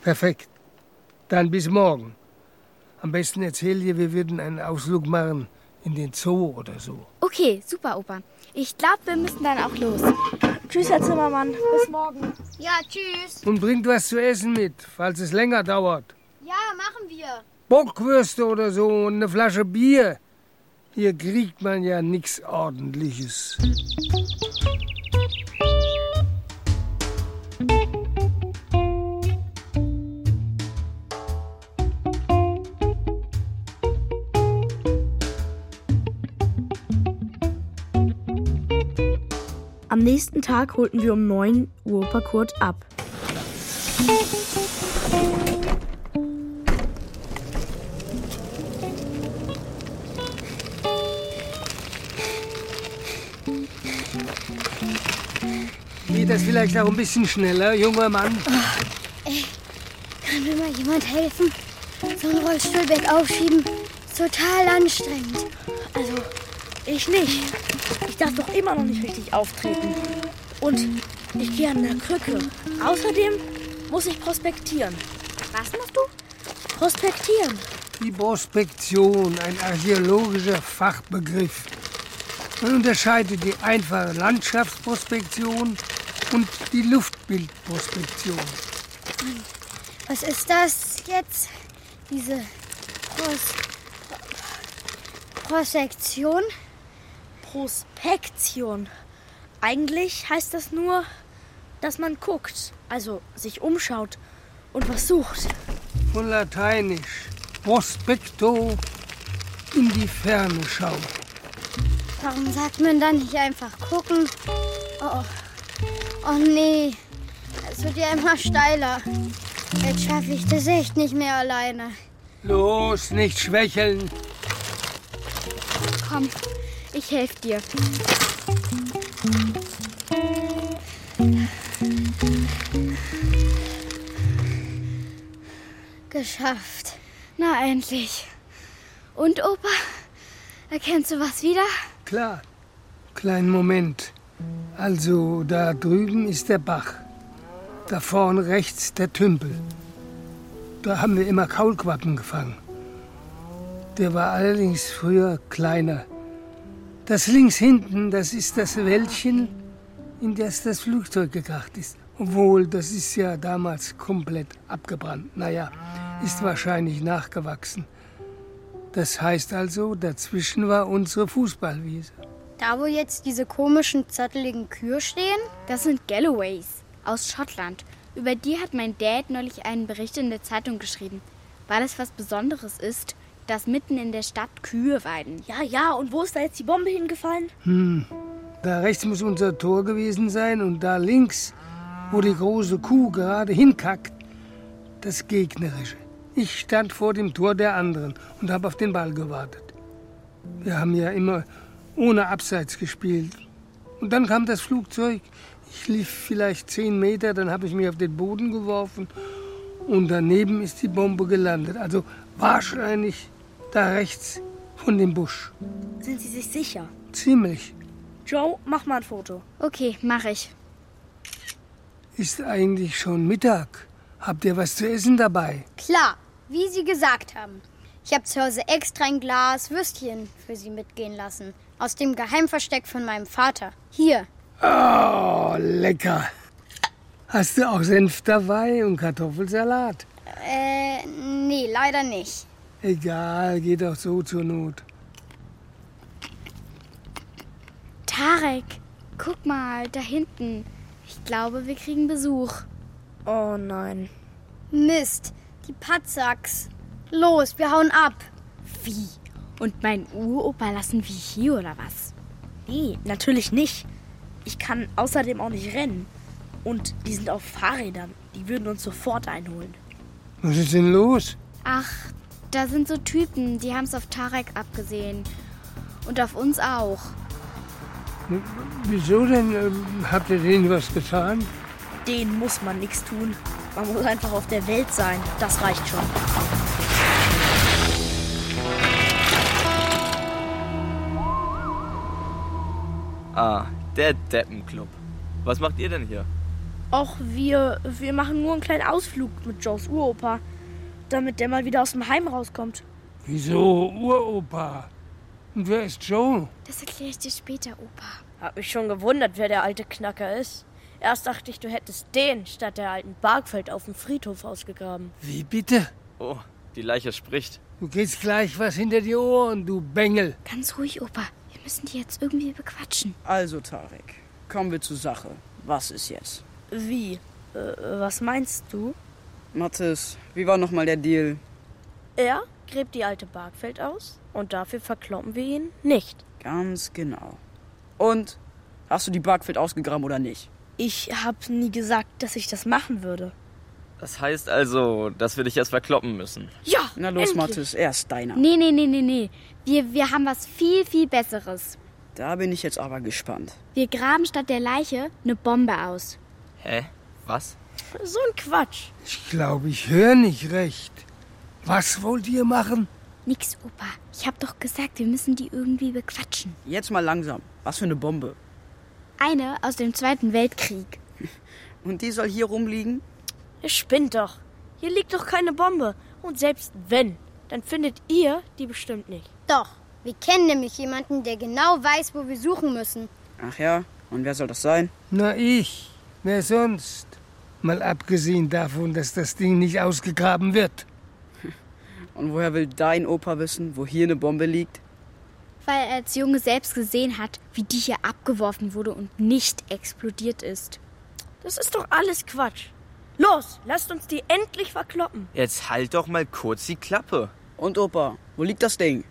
Perfekt. Dann bis morgen. Am besten erzähl dir, wir würden einen Ausflug machen in den Zoo oder so. Okay, super, Opa. Ich glaube, wir müssen dann auch los. Tschüss, Herr Zimmermann. Bis morgen. Ja, tschüss. Und bringt was zu essen mit, falls es länger dauert. Ja, machen wir. Bockwürste oder so und eine Flasche Bier. Hier kriegt man ja nichts Ordentliches. Am nächsten Tag holten wir um 9 Uhr Opa Kurt ab. Das vielleicht auch ein bisschen schneller, junger Mann? Ey, kann mir mal jemand helfen? So ein Rollstuhlbett aufschieben ist total anstrengend. Also, ich nicht. Ich darf doch immer noch nicht richtig auftreten. Und ich gehe an der Krücke. Außerdem muss ich prospektieren. Was musst du? Prospektieren. Die Prospektion, ein archäologischer Fachbegriff. Man unterscheidet die einfache Landschaftsprospektion und die Luftbildprospektion. Was ist das jetzt? Diese Pros Prosektion? Prospektion. Eigentlich heißt das nur, dass man guckt, also sich umschaut und was sucht. Von Lateinisch prospecto in die Ferne schauen. Warum sagt man dann nicht einfach gucken? Oh, oh nee, es wird ja immer steiler. Jetzt schaffe ich das echt nicht mehr alleine. Los, nicht schwächeln. Komm, Ich helfe dir. Geschafft. Na endlich. Und Opa? Erkennst du was wieder? Klar. Kleinen Moment. Also, da drüben ist der Bach. Da vorne rechts der Tümpel. Da haben wir immer Kaulquappen gefangen. Der war allerdings früher kleiner. Das links hinten, das ist das Wäldchen, in das das Flugzeug gekracht ist. Obwohl, das ist ja damals komplett abgebrannt. Naja, ist wahrscheinlich nachgewachsen. Das heißt also, dazwischen war unsere Fußballwiese. Da, wo jetzt diese komischen, zotteligen Kühe stehen? Das sind Galloways aus Schottland. Über die hat mein Dad neulich einen Bericht in der Zeitung geschrieben. Weil es was Besonderes ist, dass mitten in der Stadt Kühe weiden. Ja, ja, und wo ist da jetzt die Bombe hingefallen? Hm, da rechts muss unser Tor gewesen sein und da links, wo die große Kuh gerade hinkackt, das gegnerische. Ich stand vor dem Tor der anderen und habe auf den Ball gewartet. Wir haben ja immer ohne Abseits gespielt. Und dann kam das Flugzeug. Ich lief vielleicht zehn Meter, dann habe ich mich auf den Boden geworfen und daneben ist die Bombe gelandet. Also wahrscheinlich da rechts von dem Busch. Sind Sie sich sicher? Ziemlich. Joe, mach mal ein Foto. Okay, mach ich. Ist eigentlich schon Mittag. Habt ihr was zu essen dabei? Klar, wie Sie gesagt haben. Ich habe zu Hause extra ein Glas Würstchen für Sie mitgehen lassen. Aus dem Geheimversteck von meinem Vater. Hier. Oh, lecker. Hast du auch Senf dabei und Kartoffelsalat? Äh, nee, leider nicht. Egal, geht auch so zur Not. Tarek, guck mal, da hinten. Ich glaube, wir kriegen Besuch. Oh nein. Mist, die Patzaks. Los, wir hauen ab. Wie? Und meinen Uropa lassen wir hier oder was? Nee, natürlich nicht. Ich kann außerdem auch nicht rennen. Und die sind auf Fahrrädern. Die würden uns sofort einholen. Was ist denn los? Ach, da sind so Typen, die haben es auf Tarek abgesehen. Und auf uns auch. Wieso denn? Ähm, Habt ihr denen was getan? Denen muss man nichts tun. Man muss einfach auf der Welt sein. Das reicht schon. Ah, der Deppenclub. Was macht ihr denn hier? Och, wir, wir machen nur einen kleinen Ausflug mit Joes Uropa, damit der mal wieder aus dem Heim rauskommt. Wieso Uropa? Und wer ist Joe? Das erkläre ich dir später, Opa. Hab mich schon gewundert, wer der alte Knacker ist. Erst dachte ich, du hättest den statt der alten Bargfeld auf dem Friedhof ausgegraben. Wie bitte? Oh, die Leiche spricht. Du kriegst gleich was hinter die Ohren, du Bengel. Ganz ruhig, Opa. Müssen die jetzt irgendwie bequatschen. Also, Tarek, kommen wir zur Sache. Was ist jetzt? Wie? Äh, was meinst du? Mathis, wie war nochmal der Deal? Er gräbt die alte Bargfeld aus und dafür verkloppen wir ihn nicht. Ganz genau. Und hast du die Bargfeld ausgegraben oder nicht? Ich hab nie gesagt, dass ich das machen würde. Das heißt also, dass wir dich jetzt verkloppen müssen. Ja! Na los, endlich. Mathis, er ist deiner. Nee, nee, nee, nee, nee. Wir, wir haben was viel, viel Besseres. Da bin ich jetzt aber gespannt. Wir graben statt der Leiche eine Bombe aus. Hä? Was? So ein Quatsch. Ich glaube, ich höre nicht recht. Was wollt ihr machen? Nix, Opa. Ich hab doch gesagt, wir müssen die irgendwie bequatschen. Jetzt mal langsam. Was für eine Bombe. Eine aus dem Zweiten Weltkrieg. Und die soll hier rumliegen? Ihr spinnt doch. Hier liegt doch keine Bombe. Und selbst wenn, dann findet ihr die bestimmt nicht. Doch, wir kennen nämlich jemanden, der genau weiß, wo wir suchen müssen. Ach ja, und wer soll das sein? Na, ich. Wer sonst? Mal abgesehen davon, dass das Ding nicht ausgegraben wird. *laughs* Und woher will dein Opa wissen, wo hier eine Bombe liegt? Weil er als Junge selbst gesehen hat, wie die hier abgeworfen wurde und nicht explodiert ist. Das ist doch alles Quatsch. Los, lasst uns die endlich verkloppen. Jetzt halt doch mal kurz die Klappe. Und Opa, wo liegt das Ding?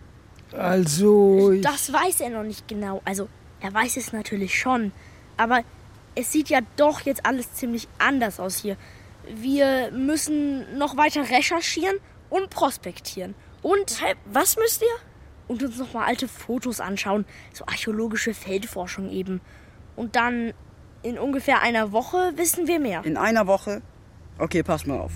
Also. Ich Das weiß er noch nicht genau. Also, er weiß es natürlich schon. Aber es sieht ja doch jetzt alles ziemlich anders aus hier. Wir müssen noch weiter recherchieren und prospektieren. Und, hä, was müsst ihr? und uns nochmal alte Fotos anschauen. So archäologische Feldforschung eben. Und dann in ungefähr einer Woche wissen wir mehr. In einer Woche? Okay, passt mal auf.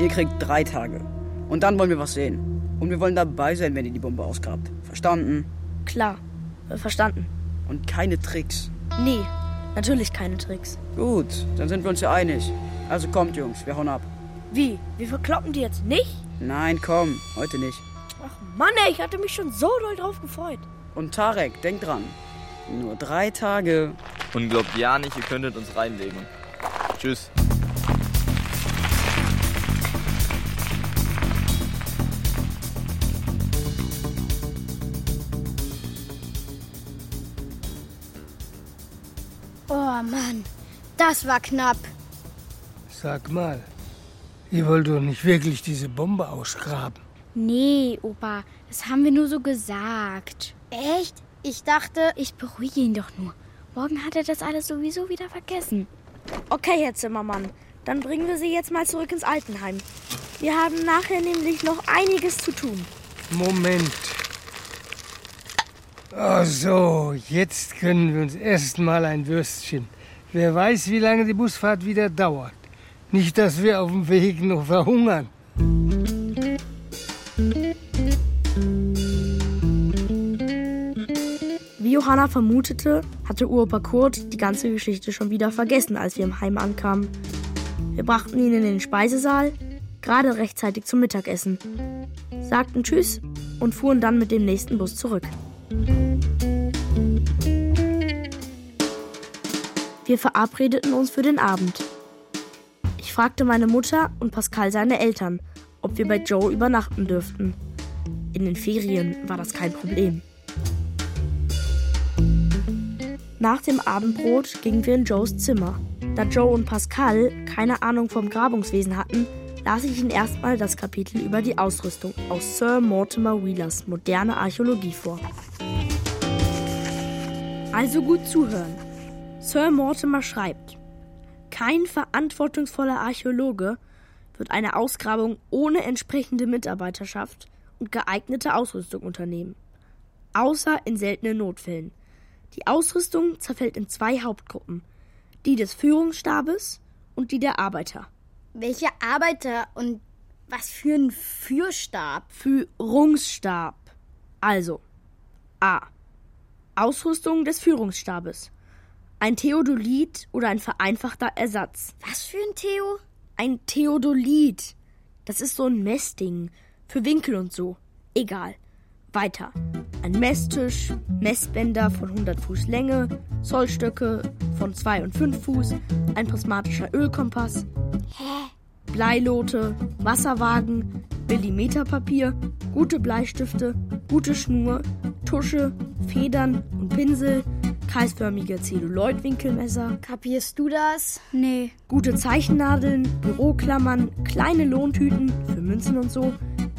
Ihr kriegt drei Tage. Und dann wollen wir was sehen. Und wir wollen dabei sein, wenn ihr die Bombe ausgrabt. Verstanden? Klar, äh, verstanden. Und keine Tricks. Nee, natürlich keine Tricks. Gut, dann sind wir uns ja einig. Also kommt, Jungs, wir hauen ab. Wie? Wir verkloppen die jetzt nicht? Nein, komm, heute nicht. Ach Mann, ey, ich hatte mich schon so doll drauf gefreut. Und Tarek, denk dran. Nur drei Tage. Und glaubt ja nicht, ihr könntet uns reinlegen. Tschüss. Oh Mann, das war knapp. Sag mal, ihr wollt doch nicht wirklich diese Bombe ausgraben. Nee, Opa, das haben wir nur so gesagt. Echt? Ich dachte, Ich beruhige ihn doch nur. Morgen hat er das alles sowieso wieder vergessen. Okay, Herr Zimmermann, dann bringen wir Sie jetzt mal zurück ins Altenheim. Wir haben nachher nämlich noch einiges zu tun. Moment. Ach so, jetzt können wir uns erst mal ein Würstchen. Wer weiß, wie lange die Busfahrt wieder dauert. Nicht, dass wir auf dem Weg noch verhungern. Wie Johanna vermutete, hatte Uropa Kurt die ganze Geschichte schon wieder vergessen, als wir im Heim ankamen. Wir brachten ihn in den Speisesaal, gerade rechtzeitig zum Mittagessen, sagten Tschüss und fuhren dann mit dem nächsten Bus zurück. Wir verabredeten uns für den Abend. Ich fragte meine Mutter und Pascal seine Eltern, ob wir bei Joe übernachten dürften. In den Ferien war das kein Problem. Nach dem Abendbrot gingen wir in Joes Zimmer. Da Joe und Pascal keine Ahnung vom Grabungswesen hatten, las ich ihnen erstmal das Kapitel über die Ausrüstung aus Sir Mortimer Wheelers Moderne Archäologie vor. Also gut zuhören. Sir Mortimer schreibt, kein verantwortungsvoller Archäologe wird eine Ausgrabung ohne entsprechende Mitarbeiterschaft und geeignete Ausrüstung unternehmen. Außer in seltenen Notfällen. Die Ausrüstung zerfällt in zwei Hauptgruppen. Die des Führungsstabes und die der Arbeiter. welche Arbeiter und was für ein Führstab? Führungsstab. Also A. Ausrüstung des Führungsstabes. Ein Theodolit oder ein vereinfachter Ersatz. Was für ein Theo? Ein Theodolit. Das ist so ein Messding. Für Winkel und so. Egal. Weiter. Ein Messtisch, Messbänder von 100 Fuß Länge, Zollstöcke von 2 und 5 Fuß, ein prismatischer Ölkompass, Hä? Bleilote, Wasserwagen, Millimeterpapier, gute Bleistifte, gute Schnur, Tusche, Federn und Pinsel, kreisförmige Zelluloidwinkelmesser, Kapierst du das? Nee. gute Zeichennadeln, Büroklammern, kleine Lohntüten für Münzen und so,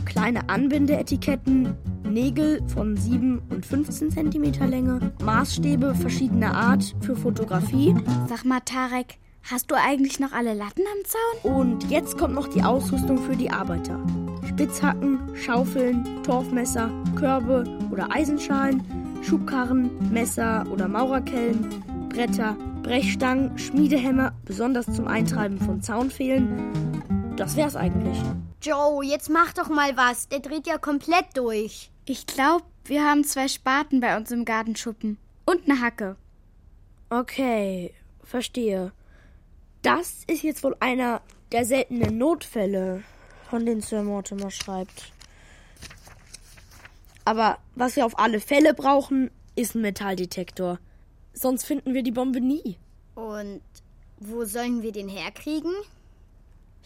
kleine Anbindeetiketten, Nägel von 7 und 15 cm Länge, Maßstäbe verschiedener Art für Fotografie Sag mal, Tarek, hast du eigentlich noch alle Latten am Zaun? und jetzt kommt noch die Ausrüstung für die Arbeiter. Spitzhacken, Schaufeln, Torfmesser, Körbe oder Eisenschalen, Schubkarren, Messer oder Maurerkellen, Bretter, Brechstangen, Schmiedehämmer, besonders zum Eintreiben von Zaunfehlen. Das wär's eigentlich. Joe, jetzt mach doch mal was. Der dreht ja komplett durch. Ich glaube, wir haben zwei Spaten bei uns im Gartenschuppen. Und eine Hacke. Okay, verstehe. Das ist jetzt wohl einer der seltenen Notfälle, von denen Sir Mortimer schreibt. Aber was wir auf alle Fälle brauchen, ist ein Metalldetektor. Sonst finden wir die Bombe nie. Und wo sollen wir den herkriegen?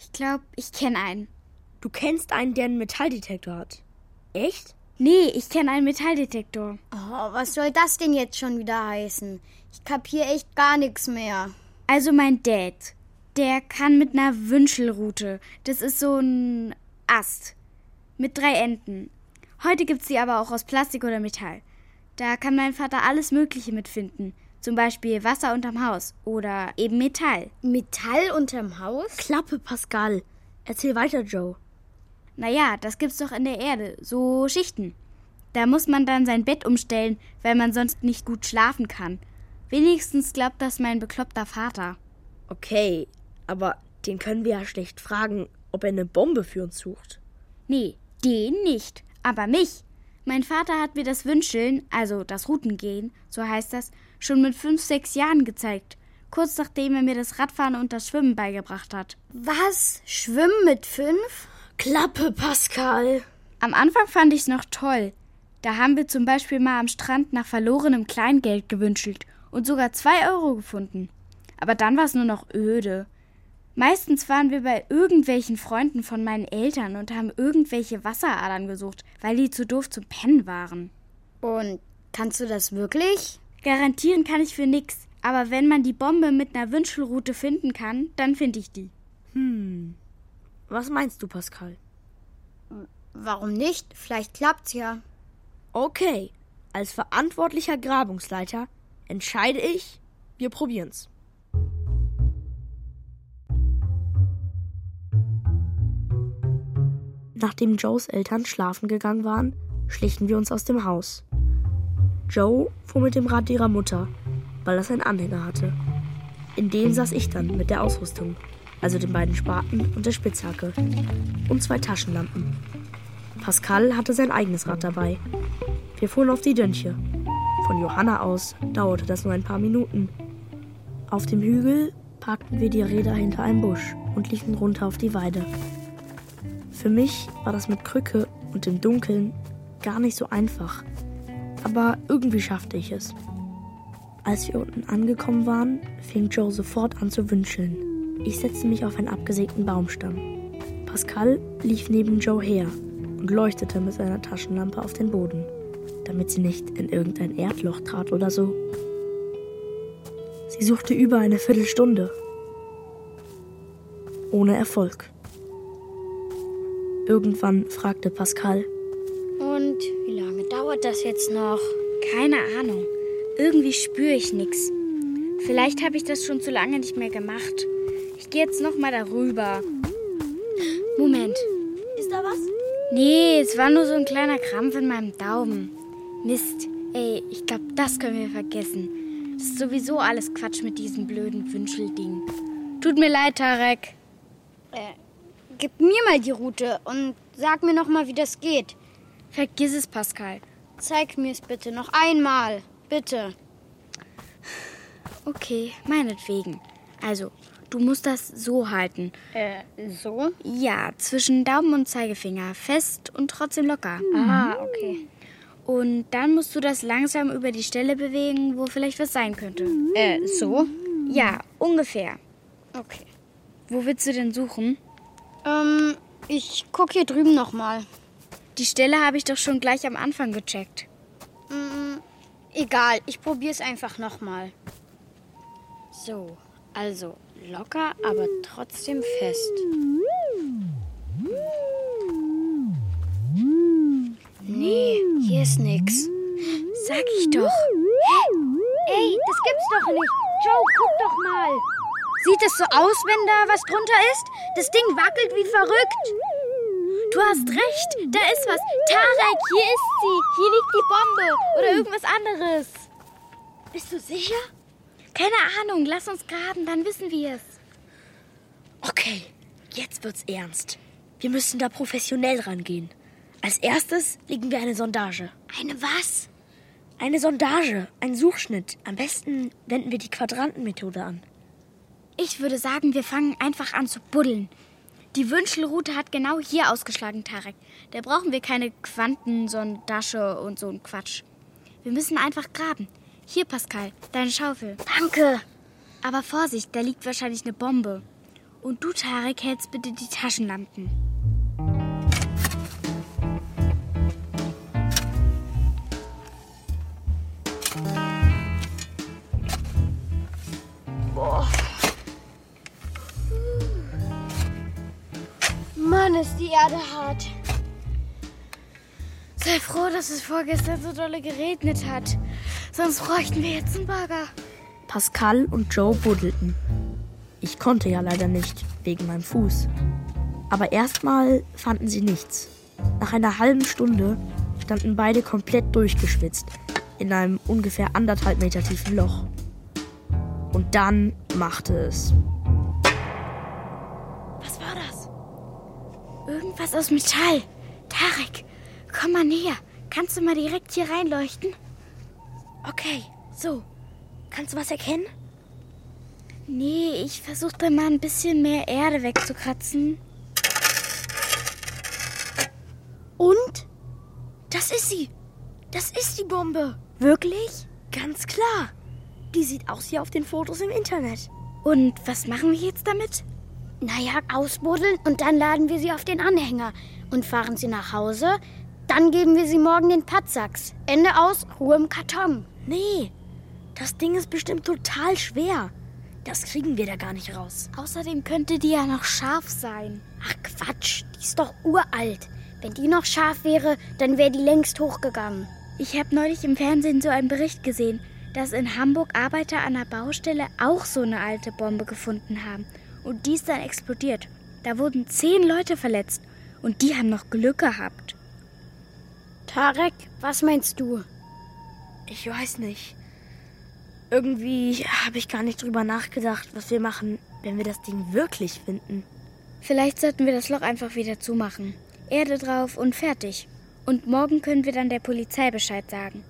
Ich glaube, ich kenne einen. Du kennst einen, der einen Metalldetektor hat. Echt? Nee, ich kenne einen Metalldetektor. Oh, was soll das denn jetzt schon wieder heißen? Ich kapier echt gar nichts mehr. Also mein Dad, der kann mit einer Wünschelrute. Das ist so ein Ast mit drei Enden. Heute gibt's die aber auch aus Plastik oder Metall. Da kann mein Vater alles Mögliche mitfinden. Zum Beispiel Wasser unterm Haus oder eben Metall. Metall unterm Haus? Klappe, Pascal. Erzähl weiter, Joe. Naja, das gibt's doch in der Erde. So Schichten. Da muss man dann sein Bett umstellen, weil man sonst nicht gut schlafen kann. Wenigstens glaubt das mein bekloppter Vater. Okay, aber den können wir ja schlecht fragen, ob er eine Bombe für uns sucht. Nee, den nicht, aber mich. Mein Vater hat mir das Wünscheln, also das Routengehen, so heißt das, schon mit fünf, sechs Jahren gezeigt. Kurz nachdem er mir das Radfahren und das Schwimmen beigebracht hat. Was? Schwimmen mit fünf? Klappe, Pascal. Am Anfang fand ich's noch toll. Da haben wir zum Beispiel mal am Strand nach verlorenem Kleingeld gewünschelt und sogar zwei Euro gefunden. Aber dann war's nur noch öde. Meistens waren wir bei irgendwelchen Freunden von meinen Eltern und haben irgendwelche Wasseradern gesucht, weil die zu doof zum Pennen waren. Und kannst du das wirklich? Garantieren kann ich für nix. Aber wenn man die Bombe mit einer Wünschelrute finden kann, dann finde ich die. Hm. Was meinst du, Pascal? Warum nicht? Vielleicht klappt's ja. Okay. Als verantwortlicher Grabungsleiter entscheide ich, wir probieren's. Nachdem Joes Eltern schlafen gegangen waren, schlichen wir uns aus dem Haus. Joe fuhr mit dem Rad ihrer Mutter, weil das einen Anhänger hatte. In dem saß ich dann mit der Ausrüstung, also den beiden Spaten und der Spitzhacke und zwei Taschenlampen. Pascal hatte sein eigenes Rad dabei. Wir fuhren auf die Dönche. Von Johanna aus dauerte das nur ein paar Minuten. Auf dem Hügel parkten wir die Räder hinter einem Busch und liefen runter auf die Weide. Für mich war das mit Krücke und im Dunkeln gar nicht so einfach, aber irgendwie schaffte ich es. Als wir unten angekommen waren, fing Joe sofort an zu wünscheln. Ich setzte mich auf einen abgesägten Baumstamm. Pascal lief neben Joe her und leuchtete mit seiner Taschenlampe auf den Boden, damit sie nicht in irgendein Erdloch trat oder so. Sie suchte über eine Viertelstunde. Ohne Erfolg. Irgendwann fragte Pascal. Und wie lange dauert das jetzt noch? Keine Ahnung. Irgendwie spüre ich nichts. Vielleicht habe ich das schon zu lange nicht mehr gemacht. Ich gehe jetzt noch mal darüber. Moment. Ist da was? Nee, es war nur so ein kleiner Krampf in meinem Daumen. Mist. Ey, ich glaube, das können wir vergessen. Das ist sowieso alles Quatsch mit diesem blöden Wünschelding. Tut mir leid, Tarek. Äh, gib mir mal die Route und sag mir noch mal, wie das geht. Vergiss es, Pascal. Zeig mir es bitte noch einmal. Bitte. Okay, meinetwegen. Also, du musst das so halten. Äh, so? Ja, zwischen Daumen und Zeigefinger. Fest und trotzdem locker. Ah, okay. Und dann musst du das langsam über die Stelle bewegen, wo vielleicht was sein könnte. Äh, so? Ja, ungefähr. Okay. Wo willst du denn suchen? Ähm, ich guck hier drüben nochmal. Die Stelle habe ich doch schon gleich am Anfang gecheckt. Mm, egal, ich probier's einfach nochmal. So, also locker, aber trotzdem fest. Nee, hier ist nix. Sag ich doch. Ey, das gibt's doch nicht. Joe, guck doch mal. Sieht es so aus, wenn da was drunter ist? Das Ding wackelt wie verrückt. Du hast recht, da ist was. Tarek, hier ist sie. Hier liegt die Bombe. Oder irgendwas anderes. Bist du sicher? Keine Ahnung, lass uns graben, dann wissen wir es. Okay, jetzt wird's ernst. Wir müssen da professionell rangehen. Als erstes legen wir eine Sondage. Eine was? Eine Sondage, ein Suchschnitt. Am besten wenden wir die Quadrantenmethode an. Ich würde sagen, wir fangen einfach an zu buddeln. Die Wünschelroute hat genau hier ausgeschlagen, Tarek. Da brauchen wir keine Quantensondasche und so ein Quatsch. Wir müssen einfach graben. Hier, Pascal, deine Schaufel. Danke. Aber Vorsicht, da liegt wahrscheinlich eine Bombe. Und du, Tarek, hältst bitte die Taschenlampen. Boah. Mann, ist die Erde hart. Sei froh, dass es vorgestern so dolle geregnet hat. Sonst bräuchten wir jetzt einen Bagger. Pascal und Joe buddelten. Ich konnte ja leider nicht, wegen meinem Fuß. Aber erstmal fanden sie nichts. Nach einer halben Stunde standen beide komplett durchgeschwitzt in einem ungefähr anderthalb Meter tiefen Loch. Und dann machte es. Irgendwas aus Metall. Tarek, komm mal näher. Kannst du mal direkt hier reinleuchten? Okay, so. Kannst du was erkennen? Nee, ich versuche da mal ein bisschen mehr Erde wegzukratzen. Und? Das ist sie. Das ist die Bombe. Wirklich? Ganz klar. Die sieht aus wie auf den Fotos im Internet. Und was machen wir jetzt damit? Naja, ausbuddeln und dann laden wir sie auf den Anhänger und fahren sie nach Hause. Dann geben wir sie morgen den Patzaks. Ende aus, Ruhe im Karton. Nee, das Ding ist bestimmt total schwer. Das kriegen wir da gar nicht raus. Außerdem könnte die ja noch scharf sein. Ach Quatsch, die ist doch uralt. Wenn die noch scharf wäre, dann wäre die längst hochgegangen. Ich habe neulich im Fernsehen so einen Bericht gesehen, dass in Hamburg Arbeiter an der Baustelle auch so eine alte Bombe gefunden haben. Und die ist dann explodiert. Da wurden zehn Leute verletzt. Und die haben noch Glück gehabt. Tarek, was meinst du? Ich weiß nicht. Irgendwie habe ich gar nicht drüber nachgedacht, was wir machen, wenn wir das Ding wirklich finden. Vielleicht sollten wir das Loch einfach wieder zumachen. Erde drauf und fertig. Und morgen können wir dann der Polizei Bescheid sagen.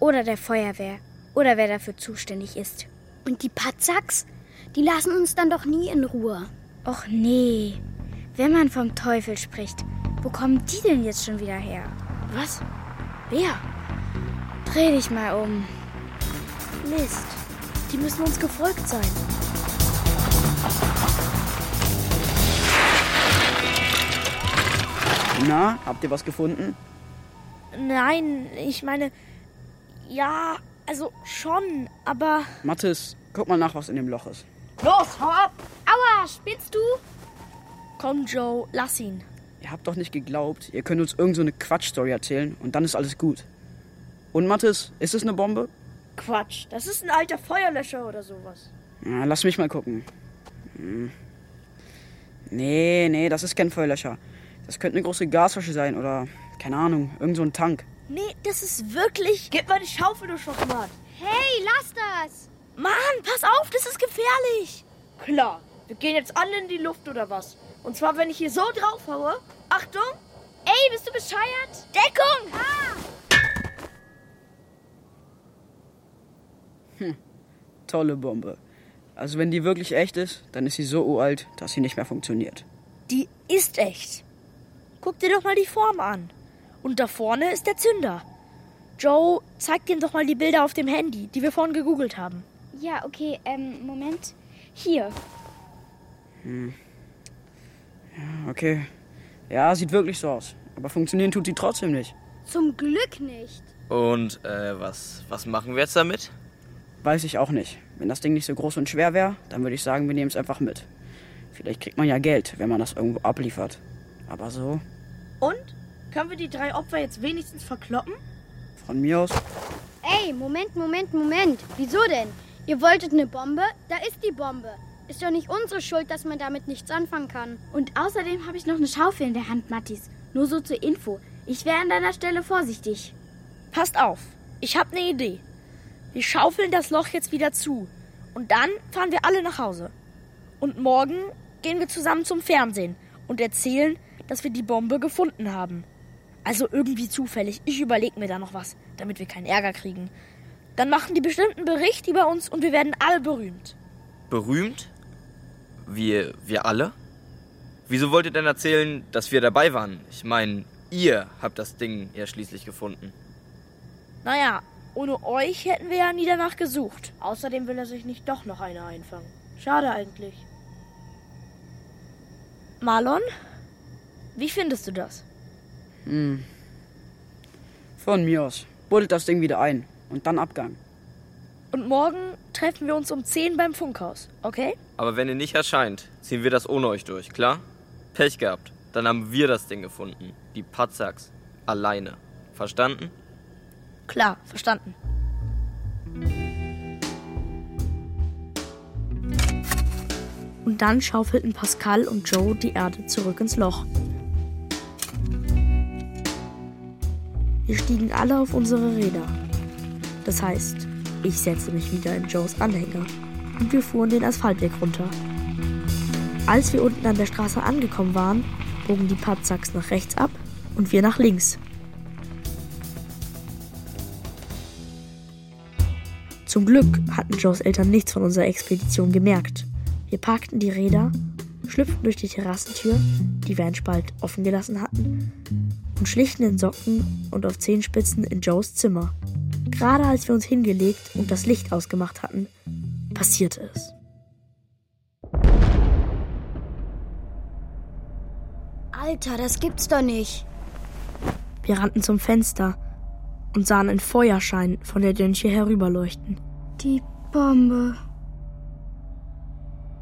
Oder der Feuerwehr. Oder wer dafür zuständig ist. Und die Patzaks? Die lassen uns dann doch nie in Ruhe. Och nee. Wenn man vom Teufel spricht, wo kommen die denn jetzt schon wieder her? Was? Wer? Dreh dich mal um. Mist. Die müssen uns gefolgt sein. Na, habt ihr was gefunden? Nein, ich meine. Ja, also schon, aber. Mathis, guck mal nach, was in dem Loch ist. Los, hau ab! Aua, spinnst du? Komm, Joe, lass ihn. Ihr habt doch nicht geglaubt, ihr könnt uns irgend so eine Quatschstory erzählen und dann ist alles gut. Und Mathis, ist es eine Bombe? Quatsch, das ist ein alter Feuerlöscher oder sowas. Ja, lass mich mal gucken. Hm. Nee, nee, das ist kein Feuerlöscher. Das könnte eine große Gasflasche sein oder, keine Ahnung, irgend so ein Tank. Nee, das ist wirklich. Gib mal die Schaufel, du Schockenmann. Hey, lass das! Mann, pass auf, das ist gefährlich. Klar, wir gehen jetzt alle in die Luft oder was? Und zwar, wenn ich hier so draufhaue. Achtung! Ey, bist du bescheuert? Deckung! Ah! Hm, tolle Bombe. Also wenn die wirklich echt ist, dann ist sie so uralt, dass sie nicht mehr funktioniert. Die ist echt. Guck dir doch mal die Form an. Und da vorne ist der Zünder. Joe, zeig dem doch mal die Bilder auf dem Handy, die wir vorhin gegoogelt haben. Ja, okay, ähm, Moment. Hier. Hm. Ja, okay. Ja, sieht wirklich so aus. Aber funktionieren tut sie trotzdem nicht. Zum Glück nicht. Und äh, was, was machen wir jetzt damit? Weiß ich auch nicht. Wenn das Ding nicht so groß und schwer wäre, dann würde ich sagen, wir nehmen es einfach mit. Vielleicht kriegt man ja Geld, wenn man das irgendwo abliefert. Aber so, Und? Können wir die drei Opfer jetzt wenigstens verkloppen? von mir aus. Ey, Moment, Moment, Moment. Wieso denn? Ihr wolltet eine Bombe? Da ist die Bombe. Ist doch nicht unsere Schuld, dass man damit nichts anfangen kann. Und außerdem habe ich noch eine Schaufel in der Hand, Mattis. Nur so zur Info. Ich wäre an deiner Stelle vorsichtig. Passt auf, ich habe eine Idee. Wir schaufeln das Loch jetzt wieder zu. Und dann fahren wir alle nach Hause. Und morgen gehen wir zusammen zum Fernsehen und erzählen, dass wir die Bombe gefunden haben. Also irgendwie zufällig. Ich überlege mir da noch was, damit wir keinen Ärger kriegen. Dann machen die bestimmt einen Bericht über uns und wir werden alle berühmt. Berühmt? Wir, wir alle? Wieso wollt ihr denn erzählen, dass wir dabei waren? Ich meine, ihr habt das Ding ja schließlich gefunden. Naja, ohne euch hätten wir ja nie danach gesucht. Außerdem will er sich nicht doch noch eine einfangen. Schade eigentlich. Marlon, wie findest du das? Hm. Von mir aus. Buddelt das Ding wieder ein. Und dann Abgang. Und morgen treffen wir uns um 10 beim Funkhaus, okay? Aber wenn ihr nicht erscheint, ziehen wir das ohne euch durch, klar? Pech gehabt. Dann haben wir das Ding gefunden. Die Patzaks. Alleine. Verstanden? Klar, verstanden. Und dann schaufelten Pascal und Joe die Erde zurück ins Loch. Wir stiegen alle auf unsere Räder. Das heißt, ich setzte mich wieder in Joes Anhänger und wir fuhren den Asphaltweg runter. Als wir unten an der Straße angekommen waren, bogen die Patzaks nach rechts ab und wir nach links. Zum Glück hatten Joes Eltern nichts von unserer Expedition gemerkt. Wir parkten die Räder, schlüpften durch die Terrassentür, die wir einen Spalt offen gelassen hatten, und schlichen in Socken und auf Zehenspitzen in Joes Zimmer. Gerade als wir uns hingelegt und das Licht ausgemacht hatten, passierte es. Alter, das gibt's doch nicht. Wir rannten zum Fenster und sahen ein Feuerschein von der Dönche herüberleuchten. Die Bombe.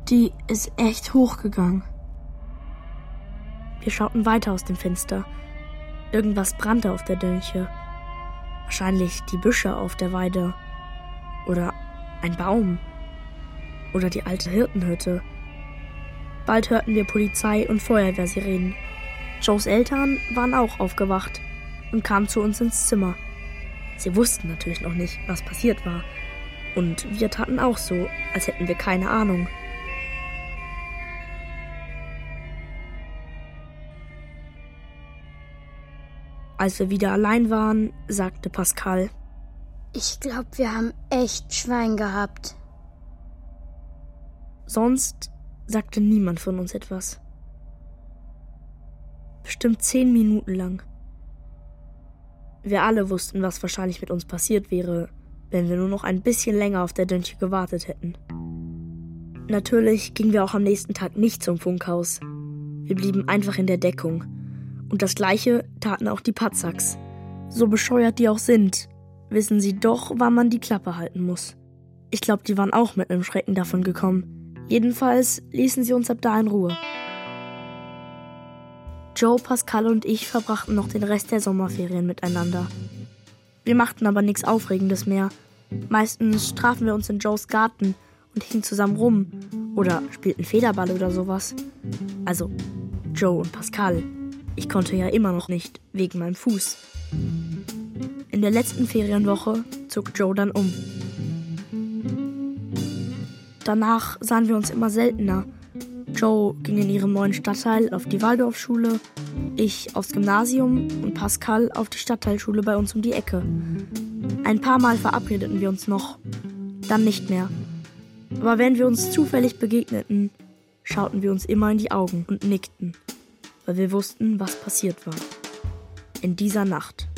Die ist echt hochgegangen. Wir schauten weiter aus dem Fenster. Irgendwas brannte auf der Dönche. Wahrscheinlich die Büsche auf der Weide. Oder ein Baum. Oder die alte Hirtenhütte. Bald hörten wir Polizei und Feuerwehrsirenen. Joes Eltern waren auch aufgewacht und kamen zu uns ins Zimmer. Sie wussten natürlich noch nicht, was passiert war. Und wir taten auch so, als hätten wir keine Ahnung. Als wir wieder allein waren, sagte Pascal, Ich glaube, wir haben echt Schwein gehabt. Sonst sagte niemand von uns etwas. Bestimmt zehn Minuten lang. Wir alle wussten, was wahrscheinlich mit uns passiert wäre, wenn wir nur noch ein bisschen länger auf der Dönche gewartet hätten. Natürlich gingen wir auch am nächsten Tag nicht zum Funkhaus. Wir blieben einfach in der Deckung. Und das gleiche taten auch die Patzaks. So bescheuert die auch sind, wissen sie doch, wann man die Klappe halten muss. Ich glaube, die waren auch mit einem Schrecken davon gekommen. Jedenfalls ließen sie uns ab da in Ruhe. Joe, Pascal und ich verbrachten noch den Rest der Sommerferien miteinander. Wir machten aber nichts Aufregendes mehr. Meistens trafen wir uns in Joes Garten und hingen zusammen rum oder spielten Federball oder sowas. Also Joe und Pascal. Ich konnte ja immer noch nicht, wegen meinem Fuß. In der letzten Ferienwoche zog Joe dann um. Danach sahen wir uns immer seltener. Joe ging in ihrem neuen Stadtteil auf die Waldorfschule, ich aufs Gymnasium und Pascal auf die Stadtteilschule bei uns um die Ecke. Ein paar Mal verabredeten wir uns noch, dann nicht mehr. Aber wenn wir uns zufällig begegneten, schauten wir uns immer in die Augen und nickten, weil wir wussten, was passiert war. In dieser Nacht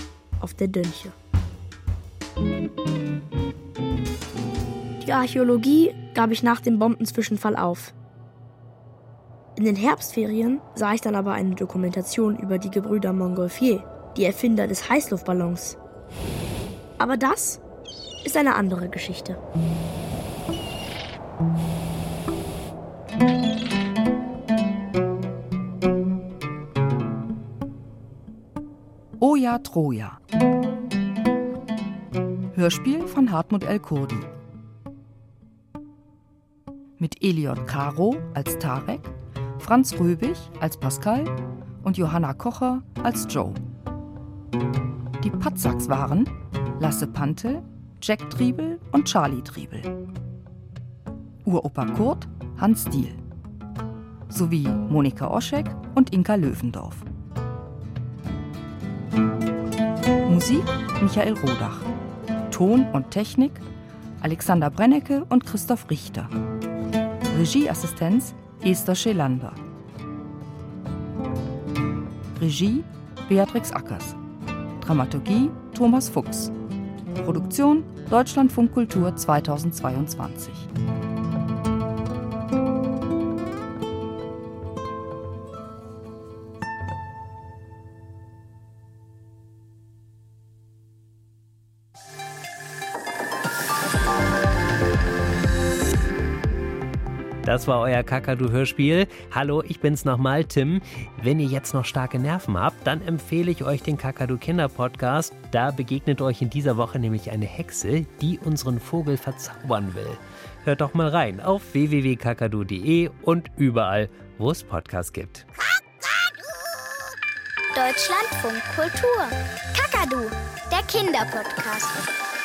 auf der Dönche. Die Archäologie gab ich nach dem Bombenzwischenfall auf. In den Herbstferien sah ich dann aber eine Dokumentation über die Gebrüder Montgolfier, die Erfinder des Heißluftballons. Aber das ist eine andere Geschichte. Oja Troja. Hörspiel von Hartmut L. Kurdi. Mit Eliot Caro als Tarek, Franz Röbig als Pascal und Johanna Kocher als Joe. Die Patzaks waren Lasse Pantel, Jack Triebel und Charlie Triebel. Uropa Kurt, Hans Diel. Sowie Monika Oschek und Inka Löwendorf. Musik Michael Rodach. Ton und Technik Alexander Brennecke und Christoph Richter. Regieassistenz Esther Schelander. Regie Beatrix Ackers. Dramaturgie Thomas Fuchs. Produktion Deutschlandfunk Kultur 2022. Das war euer Kakadu-Hörspiel. Hallo, ich bin's nochmal, Tim. Wenn ihr jetzt noch starke Nerven habt, dann empfehle ich euch den Kakadu-Kinder-Podcast. Da begegnet euch in dieser Woche nämlich eine Hexe, die unseren Vogel verzaubern will. Hört doch mal rein auf www.kakadu.de und überall, wo es Podcasts gibt. Deutschlandfunk Kultur. Kakadu, der Kinderpodcast.